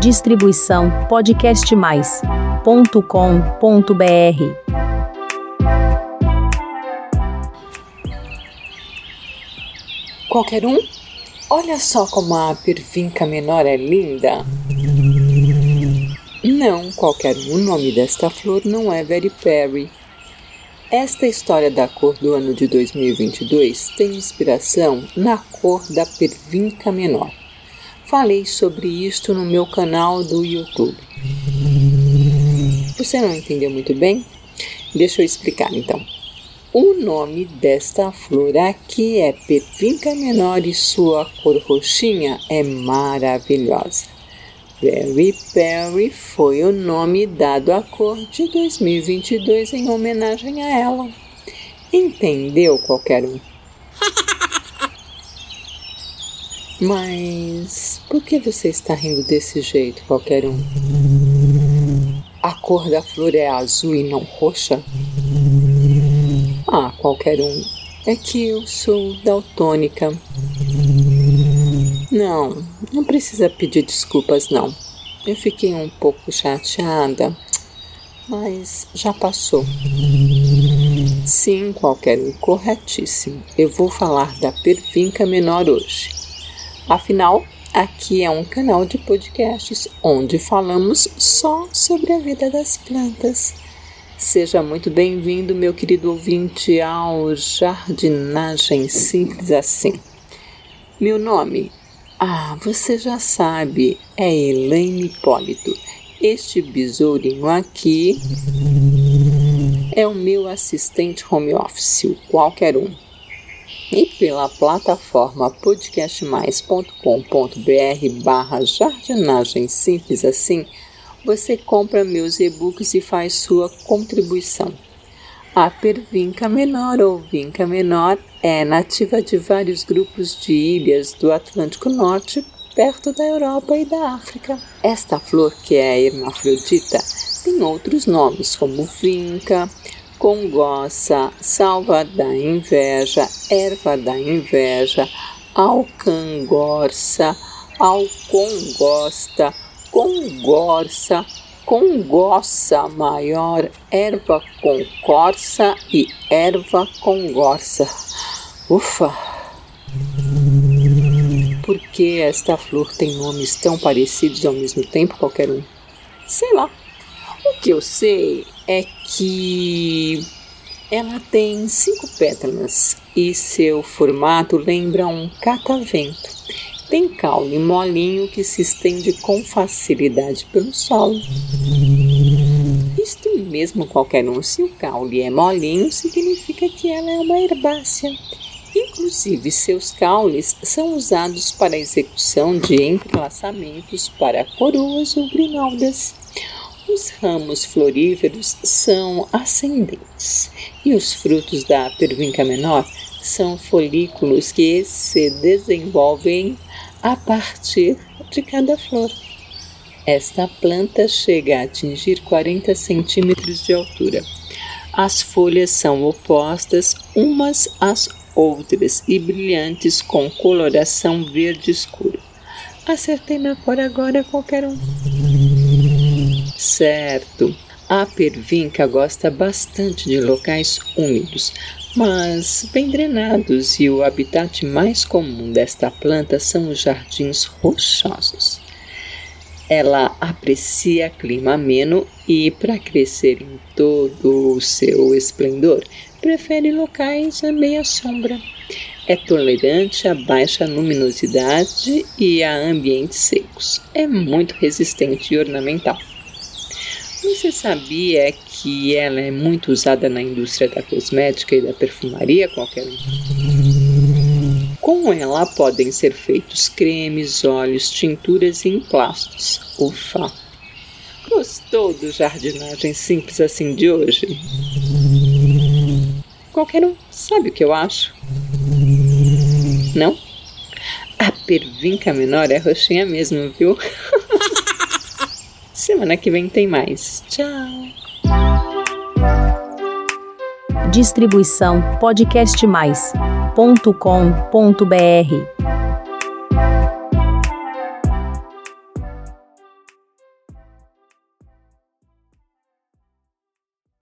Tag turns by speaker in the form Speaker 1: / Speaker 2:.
Speaker 1: Distribuição podcastmais.com.br.
Speaker 2: Qualquer um? Olha só como a pervinca menor é linda. Não, qualquer um. O nome desta flor não é Very Perry. Esta história da cor do ano de 2022 tem inspiração na cor da pervinca menor. Falei sobre isto no meu canal do YouTube. Você não entendeu muito bem? Deixa eu explicar então. O nome desta flor aqui é pervinca menor e sua cor roxinha é maravilhosa. Berry Perry foi o nome dado à cor de 2022 em homenagem a ela. Entendeu qualquer um? Mas por que você está rindo desse jeito, qualquer um? A cor da flor é azul e não roxa? Ah, qualquer um. É que eu sou daltônica. Não, não precisa pedir desculpas, não. Eu fiquei um pouco chateada, mas já passou. Sim, qualquer um, corretíssimo. Eu vou falar da pervinca menor hoje. Afinal, aqui é um canal de podcasts onde falamos só sobre a vida das plantas. Seja muito bem-vindo, meu querido ouvinte, ao Jardinagem Simples Assim. Meu nome ah, você já sabe, é Elaine Hipólito. Este besourinho aqui é o meu assistente home office, qualquer um. E pela plataforma podcastmais.com.br barra jardinagem simples assim, você compra meus e-books e faz sua contribuição. A pervinca menor ou vinca menor é nativa de vários grupos de ilhas do Atlântico Norte, perto da Europa e da África. Esta flor, que é hermafrodita, tem outros nomes como vinca, congossa, salva da inveja, erva da inveja, alcangorça, alcongosta, congorça, congossa maior, erva concorça e erva congorça. Ufa! Por que esta flor tem nomes tão parecidos ao mesmo tempo, qualquer um? Sei lá. Que eu sei é que ela tem cinco pétalas e seu formato lembra um catavento tem caule molinho que se estende com facilidade pelo solo. Isto mesmo qualquer um, se o caule é molinho, significa que ela é uma herbácea. Inclusive, seus caules são usados para a execução de entrelaçamentos para coroas ou grinaldas. Os ramos floríferos são ascendentes e os frutos da pervinca menor são folículos que se desenvolvem a partir de cada flor. Esta planta chega a atingir 40 centímetros de altura. As folhas são opostas umas às outras e brilhantes com coloração verde escuro. Acertei na cor agora qualquer um. Certo. A pervinca gosta bastante de locais úmidos, mas bem drenados, e o habitat mais comum desta planta são os jardins rochosos. Ela aprecia clima ameno e, para crescer em todo o seu esplendor, prefere locais a meia sombra. É tolerante a baixa luminosidade e a ambientes secos. É muito resistente e ornamental. Você sabia que ela é muito usada na indústria da cosmética e da perfumaria, qualquer um? Com ela podem ser feitos cremes, óleos, tinturas e emplastos. Ufa! Gostou do jardinagem simples assim de hoje? Qualquer um sabe o que eu acho? Não? A pervinca menor é roxinha mesmo, viu? Semana que vem tem mais. Tchau.
Speaker 1: Distribuição podcastmais.com.br